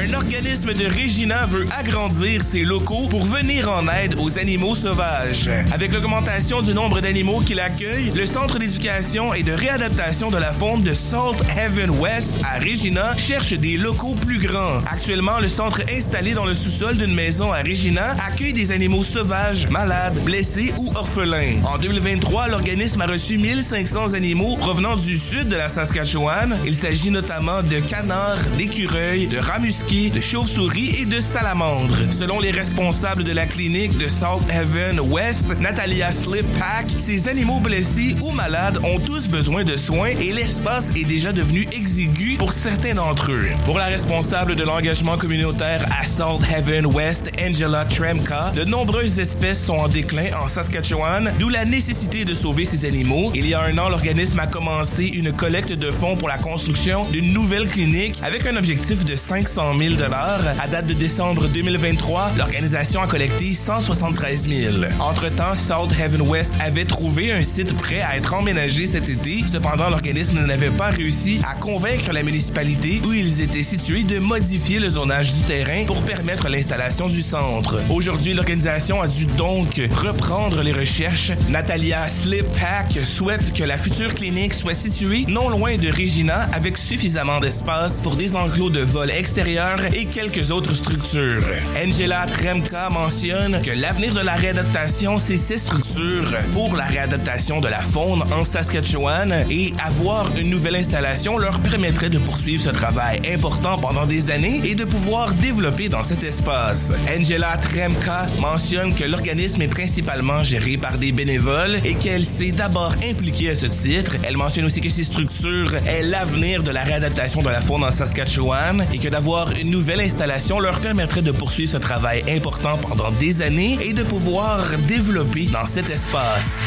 Un organisme de Regina veut agrandir ses locaux pour venir en aide aux animaux sauvages. Avec l'augmentation du nombre d'animaux qu'il accueille, le Centre d'éducation et de réadaptation de la faune de Salt Heaven West à Regina cherche des locaux plus grands. Actuellement, le centre installé dans le sous-sol d'une maison à Regina accueille des animaux sauvages, malades, blessés ou orphelins. En 2023, l'organisme a reçu 1500 animaux provenant du sud de la Saskatchewan. Il s'agit notamment de canards, d'écureuils, de de chauves-souris et de salamandres. Selon les responsables de la clinique de South Haven West, Natalia Slippack, ces animaux blessés ou malades ont tous besoin de soins et l'espace est déjà devenu exigu pour certains d'entre eux. Pour la responsable de l'engagement communautaire à South Haven West, Angela Tremka, de nombreuses espèces sont en déclin en Saskatchewan, d'où la nécessité de sauver ces animaux. Il y a un an, l'organisme a commencé une collecte de fonds pour la construction d'une nouvelle clinique avec un objectif de 500 000 À date de décembre 2023, l'organisation a collecté 173 000. Entre-temps, South Heaven West avait trouvé un site prêt à être emménagé cet été. Cependant, l'organisme n'avait pas réussi à convaincre la municipalité où ils étaient situés de modifier le zonage du terrain pour permettre l'installation du centre. Aujourd'hui, l'organisation a dû donc reprendre les recherches. Natalia Slippack souhaite que la future clinique soit située non loin de Regina avec suffisamment d'espace pour des enclos de vol extérieur et quelques autres structures. Angela Tremka mentionne que l'avenir de la réadaptation, c'est ces structures pour la réadaptation de la faune en Saskatchewan et avoir une nouvelle installation leur permettrait de poursuivre ce travail important pendant des années et de pouvoir développer dans cet espace. Angela Tremka mentionne que l'organisme est principalement géré par des bénévoles et qu'elle s'est d'abord impliquée à ce titre. Elle mentionne aussi que ces structures est l'avenir de la réadaptation de la faune en Saskatchewan et que d'avoir une nouvelle installation leur permettrait de poursuivre ce travail important pendant des années et de pouvoir développer dans cet espace.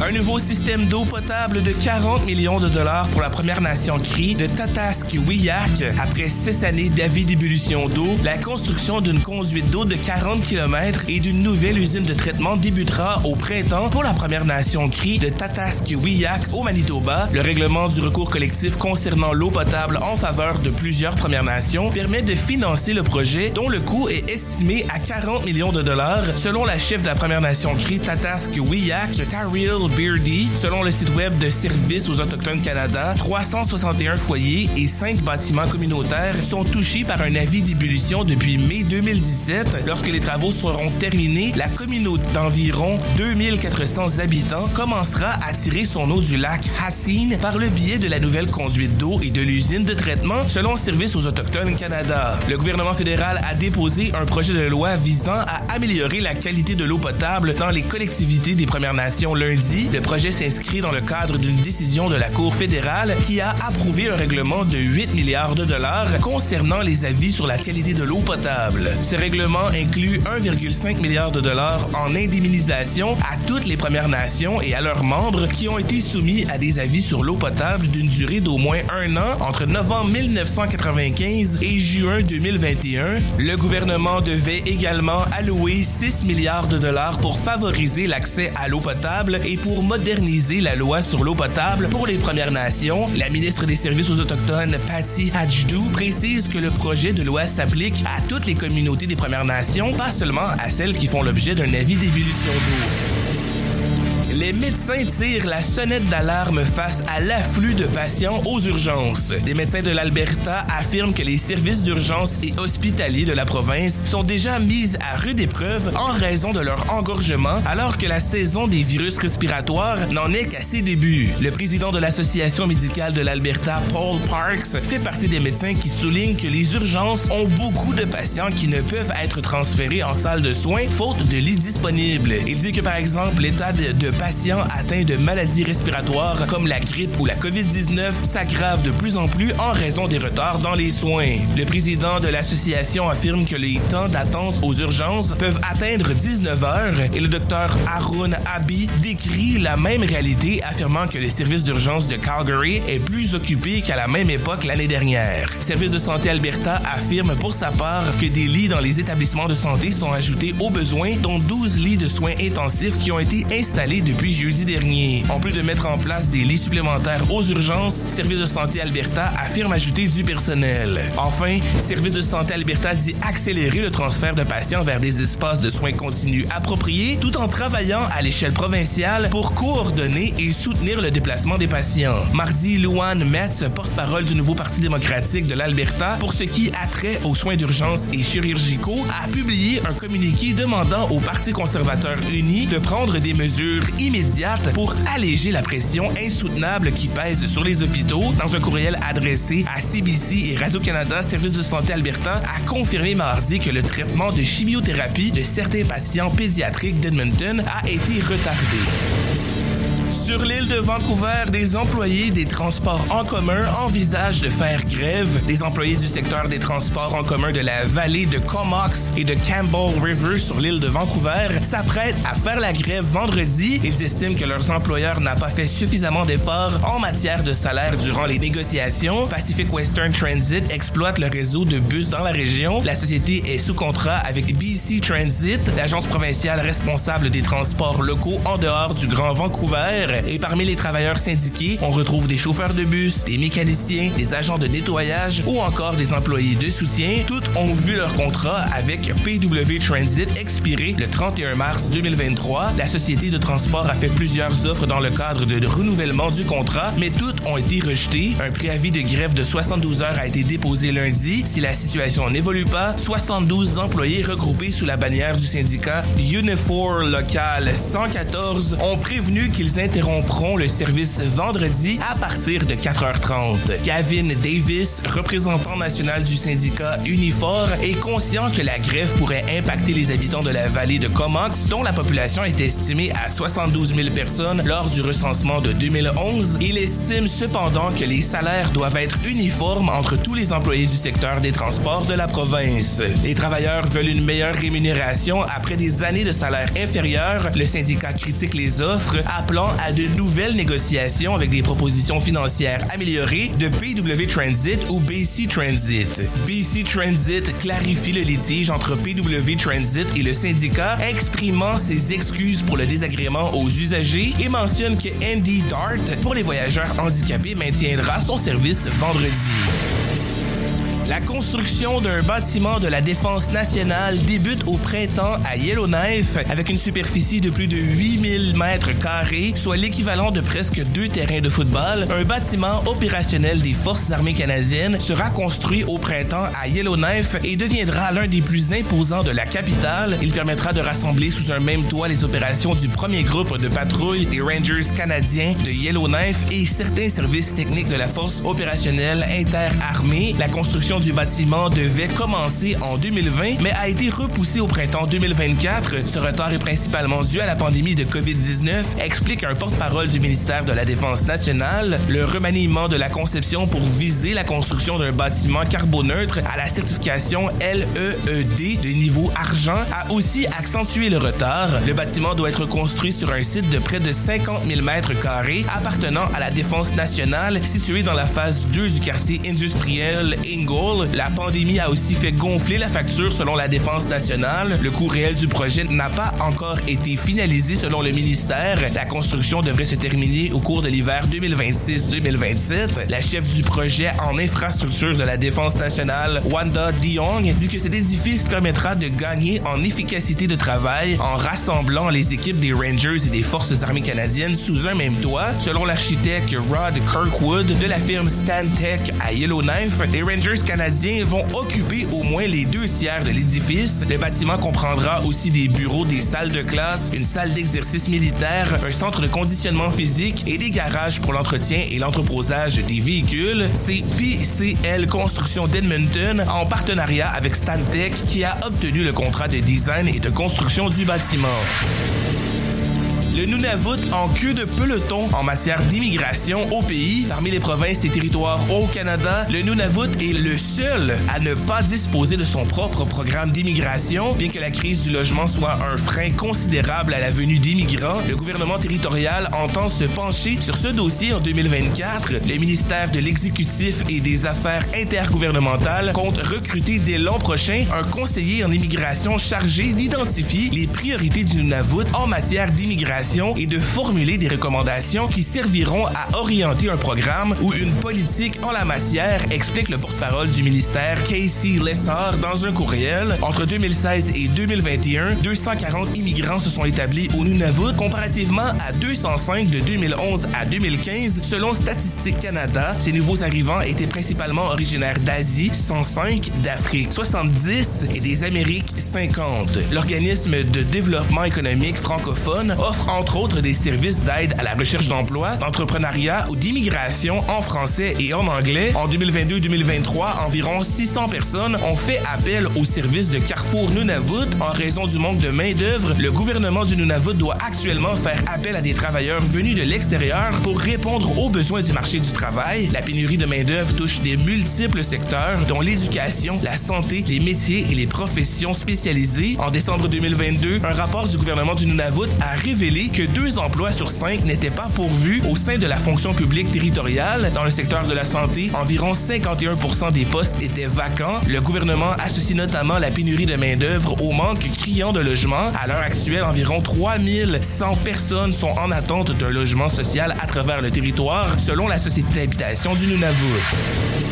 Un nouveau système d'eau potable de 40 millions de dollars pour la Première Nation Cri de Tataskiwiyak. Après six années d'avis d'ébullition d'eau, la construction d'une conduite d'eau de 40 km et d'une nouvelle usine de traitement débutera au printemps pour la Première Nation Cri de Tataskiwiyak au Manitoba. Le règlement du recours collectif concernant l'eau potable en faveur de plusieurs Premières Nations permet de financer le projet dont le coût est estimé à 40 millions de dollars selon la chef de la Première Nation Cri Tataskiwiyak, Beardy. Selon le site web de Services aux Autochtones Canada, 361 foyers et 5 bâtiments communautaires sont touchés par un avis d'ébullition depuis mai 2017. Lorsque les travaux seront terminés, la communauté d'environ 2400 habitants commencera à tirer son eau du lac Hassine par le biais de la nouvelle conduite d'eau et de l'usine de traitement, selon Services aux Autochtones Canada. Le gouvernement fédéral a déposé un projet de loi visant à améliorer la qualité de l'eau potable dans les collectivités des Premières Nations lundi le projet s'inscrit dans le cadre d'une décision de la Cour fédérale qui a approuvé un règlement de 8 milliards de dollars concernant les avis sur la qualité de l'eau potable. Ce règlement inclut 1,5 milliard de dollars en indemnisation à toutes les Premières Nations et à leurs membres qui ont été soumis à des avis sur l'eau potable d'une durée d'au moins un an entre novembre 1995 et juin 2021. Le gouvernement devait également allouer 6 milliards de dollars pour favoriser l'accès à l'eau potable et pour pour moderniser la loi sur l'eau potable pour les Premières Nations. La ministre des Services aux Autochtones, Patty Hajdou, précise que le projet de loi s'applique à toutes les communautés des Premières Nations, pas seulement à celles qui font l'objet d'un avis d'ébullition d'eau les médecins tirent la sonnette d'alarme face à l'afflux de patients aux urgences. Des médecins de l'Alberta affirment que les services d'urgence et hospitaliers de la province sont déjà mis à rude épreuve en raison de leur engorgement, alors que la saison des virus respiratoires n'en est qu'à ses débuts. Le président de l'Association médicale de l'Alberta, Paul Parks, fait partie des médecins qui soulignent que les urgences ont beaucoup de patients qui ne peuvent être transférés en salle de soins faute de lits disponibles. Il dit que par exemple l'état de, atteints de maladies respiratoires comme la grippe ou la COVID-19 s'aggravent de plus en plus en raison des retards dans les soins. Le président de l'association affirme que les temps d'attente aux urgences peuvent atteindre 19 heures et le docteur Arun Abi décrit la même réalité affirmant que le service d'urgence de Calgary est plus occupé qu'à la même époque l'année dernière. Service de santé Alberta affirme pour sa part que des lits dans les établissements de santé sont ajoutés aux besoins, dont 12 lits de soins intensifs qui ont été installés depuis jeudi dernier. En plus de mettre en place des lits supplémentaires aux urgences, Service de santé Alberta affirme ajouter du personnel. Enfin, Service de santé Alberta dit accélérer le transfert de patients vers des espaces de soins continus appropriés tout en travaillant à l'échelle provinciale pour coordonner et soutenir le déplacement des patients. Mardi, Luan Metz, porte-parole du nouveau Parti démocratique de l'Alberta, pour ce qui a trait aux soins d'urgence et chirurgicaux, a publié un communiqué demandant au Parti conservateur uni de prendre des mesures pour alléger la pression insoutenable qui pèse sur les hôpitaux. Dans un courriel adressé à CBC et Radio-Canada, Service de santé Alberta a confirmé mardi que le traitement de chimiothérapie de certains patients pédiatriques d'Edmonton a été retardé. Sur l'île de Vancouver, des employés des transports en commun envisagent de faire grève. Des employés du secteur des transports en commun de la vallée de Comox et de Campbell River sur l'île de Vancouver s'apprêtent à faire la grève vendredi. Ils estiment que leurs employeurs n'ont pas fait suffisamment d'efforts en matière de salaire durant les négociations. Pacific Western Transit exploite le réseau de bus dans la région. La société est sous contrat avec BC Transit, l'agence provinciale responsable des transports locaux en dehors du Grand Vancouver. Et parmi les travailleurs syndiqués, on retrouve des chauffeurs de bus, des mécaniciens, des agents de nettoyage ou encore des employés de soutien. Toutes ont vu leur contrat avec PW Transit expirer le 31 mars 2023. La société de transport a fait plusieurs offres dans le cadre de renouvellement du contrat, mais toutes ont été rejetées. Un préavis de grève de 72 heures a été déposé lundi. Si la situation n'évolue pas, 72 employés regroupés sous la bannière du syndicat Unifor Local 114 ont prévenu qu'ils interrompront le service vendredi à partir de 4h30. Gavin Davis, représentant national du syndicat Unifor, est conscient que la grève pourrait impacter les habitants de la vallée de Comox, dont la population est estimée à 72 000 personnes lors du recensement de 2011. Il estime cependant que les salaires doivent être uniformes entre tous les employés du secteur des transports de la province. Les travailleurs veulent une meilleure rémunération après des années de salaire inférieur. Le syndicat critique les offres, appelant à de nouvelles négociations avec des propositions financières améliorées de PW Transit ou BC Transit. BC Transit clarifie le litige entre PW Transit et le syndicat, exprimant ses excuses pour le désagrément aux usagers et mentionne que Andy Dart, pour les voyageurs handicapés, maintiendra son service vendredi. La construction d'un bâtiment de la Défense nationale débute au printemps à Yellowknife avec une superficie de plus de 8000 mètres carrés, soit l'équivalent de presque deux terrains de football. Un bâtiment opérationnel des Forces armées canadiennes sera construit au printemps à Yellowknife et deviendra l'un des plus imposants de la capitale. Il permettra de rassembler sous un même toit les opérations du premier groupe de patrouille des Rangers canadiens de Yellowknife et certains services techniques de la Force opérationnelle interarmée. Du bâtiment devait commencer en 2020, mais a été repoussé au printemps 2024. Ce retard est principalement dû à la pandémie de COVID-19, explique un porte-parole du ministère de la Défense nationale. Le remaniement de la conception pour viser la construction d'un bâtiment carboneutre à la certification LEED de niveau argent a aussi accentué le retard. Le bâtiment doit être construit sur un site de près de 50 000 mètres carrés appartenant à la Défense nationale, situé dans la phase 2 du quartier industriel La pandémie a aussi fait gonfler la facture selon la Défense nationale. Le coût réel du projet n'a pas encore été finalisé selon le ministère. La construction devrait se terminer au cours de l'hiver 2026-2027. La chef du projet en infrastructure de la Défense nationale, Wanda Diong, dit que cet édifice permettra de gagner en efficacité de travail en rassemblant les équipes des Rangers et des Forces armées canadiennes sous un même toit. Selon l'architecte Rod Kirkwood de la firme Stantec à Yellowknife, les Rangers canadiens canadiens vont occuper au moins les deux tiers de l'édifice. Le bâtiment comprendra aussi des bureaux, des salles de classe, une salle d'exercice militaire, un centre de conditionnement physique et des garages pour l'entretien et l'entreposage des véhicules. C'est PCL Construction d'Edmonton en partenariat avec Stantec qui a obtenu le contrat de design et de construction du bâtiment. Le Nunavut en queue de peloton en matière d'immigration au pays. Parmi les provinces et territoires au Canada, le Nunavut est le seul à ne pas disposer de son propre programme d'immigration. Bien que la crise du logement soit un frein considérable à la venue d'immigrants, le gouvernement territorial entend se pencher sur ce dossier en 2024. Le ministère de l'Exécutif et des Affaires intergouvernementales compte recruter dès l'an prochain un conseiller en immigration chargé d'identifier les priorités du Nunavut en matière d'immigration et de formuler des recommandations qui serviront à orienter un programme ou une politique en la matière, explique le porte-parole du ministère Casey Lessard dans un courriel. Entre 2016 et 2021, 240 immigrants se sont établis au Nunavut comparativement à 205 de 2011 à 2015 selon Statistique Canada. Ces nouveaux arrivants étaient principalement originaires d'Asie, 105 d'Afrique, 70 et des Amériques, 50. L'organisme de développement économique francophone offre entre autres des services d'aide à la recherche d'emploi, d'entrepreneuriat ou d'immigration en français et en anglais. En 2022-2023, environ 600 personnes ont fait appel au service de Carrefour Nunavut. En raison du manque de main-d'œuvre, le gouvernement du Nunavut doit actuellement faire appel à des travailleurs venus de l'extérieur pour répondre aux besoins du marché du travail. La pénurie de main-d'œuvre touche des multiples secteurs, dont l'éducation, la santé, les métiers et les professions spécialisées. En décembre 2022, un rapport du gouvernement du Nunavut a révélé que deux emplois sur cinq n'étaient pas pourvus au sein de la fonction publique territoriale. Dans le secteur de la santé, environ 51% des postes étaient vacants. Le gouvernement associe notamment la pénurie de main-d'œuvre au manque criant de logement. À l'heure actuelle, environ 3100 personnes sont en attente d'un logement social à travers le territoire, selon la Société d'habitation du Nunavut.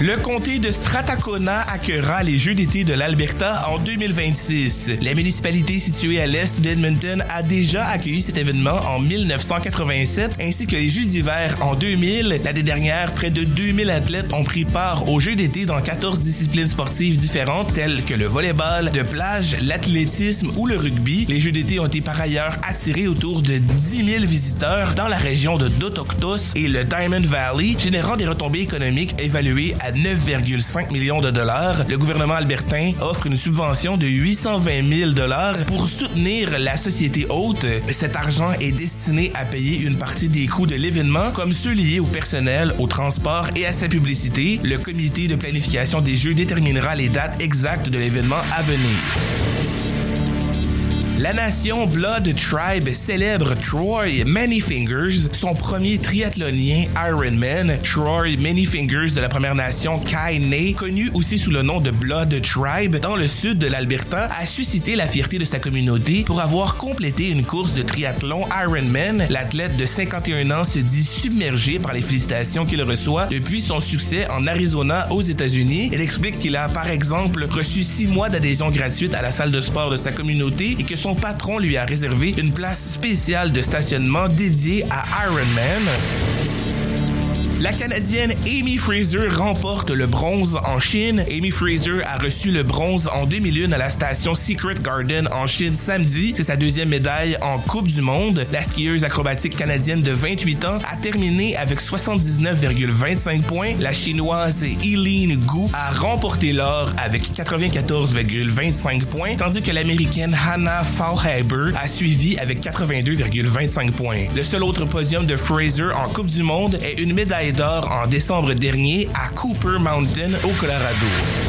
Le comté de Strathcona accueillera les Jeux d'été de l'Alberta en 2026. La municipalité située à l'est d'Edmonton a déjà accueilli cet événement en 1987, ainsi que les Jeux d'hiver en 2000. L'année dernière, près de 2000 athlètes ont pris part aux Jeux d'été dans 14 disciplines sportives différentes, telles que le volleyball, de plage, l'athlétisme ou le rugby. Les Jeux d'été ont été par ailleurs attirés autour de 10 000 visiteurs dans la région de Dotoktos et le Diamond Valley, générant des retombées économiques évaluées à 9,5 millions de dollars. Le gouvernement albertain offre une subvention de 820 000 dollars pour soutenir la société haute. Cet argent est destiné à payer une partie des coûts de l'événement, comme ceux liés au personnel, au transport et à sa publicité. Le comité de planification des Jeux déterminera les dates exactes de l'événement à venir. La nation Blood Tribe célèbre Troy Manyfingers, son premier triathlonien Ironman. Troy Manyfingers de la Première Nation Kainai, connu aussi sous le nom de Blood Tribe dans le sud de l'Alberta, a suscité la fierté de sa communauté pour avoir complété une course de triathlon Ironman. L'athlète de 51 ans se dit submergé par les félicitations qu'il reçoit depuis son succès en Arizona aux États-Unis. Il explique qu'il a par exemple reçu six mois d'adhésion gratuite à la salle de sport de sa communauté et que son patron lui a réservé une place spéciale de stationnement dédiée à Ironman. La Canadienne Amy Fraser remporte le bronze en Chine. Amy Fraser a reçu le bronze en 2001 à la station Secret Garden en Chine samedi. C'est sa deuxième médaille en Coupe du Monde. La skieuse acrobatique canadienne de 28 ans a terminé avec 79,25 points. La chinoise Eileen Gu a remporté l'or avec 94,25 points, tandis que l'américaine Hannah Fauhaber a suivi avec 82,25 points. Le seul autre podium de Fraser en Coupe du Monde est une médaille d'or en décembre dernier à Cooper Mountain au Colorado.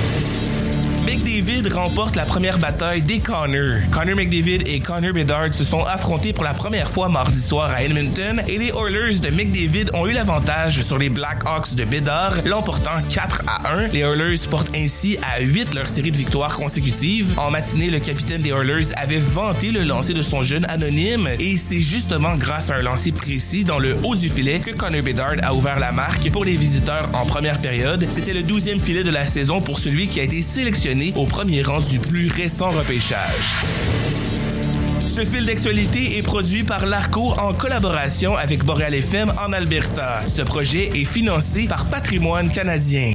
McDavid remporte la première bataille des Connor. Connor McDavid et Connor Bedard se sont affrontés pour la première fois mardi soir à Edmonton et les Oilers de McDavid ont eu l'avantage sur les Blackhawks de Bedard, l'emportant 4 à 1. Les Oilers portent ainsi à 8 leur série de victoires consécutives. En matinée, le capitaine des Oilers avait vanté le lancer de son jeune anonyme et c'est justement grâce à un lancer précis dans le haut du filet que Connor Bedard a ouvert la marque pour les visiteurs en première période. C'était le 12e filet de la saison pour celui qui a été sélectionné au premier rang du plus récent repêchage. Ce fil d'actualité est produit par l'ARCO en collaboration avec Boreal FM en Alberta. Ce projet est financé par Patrimoine canadien.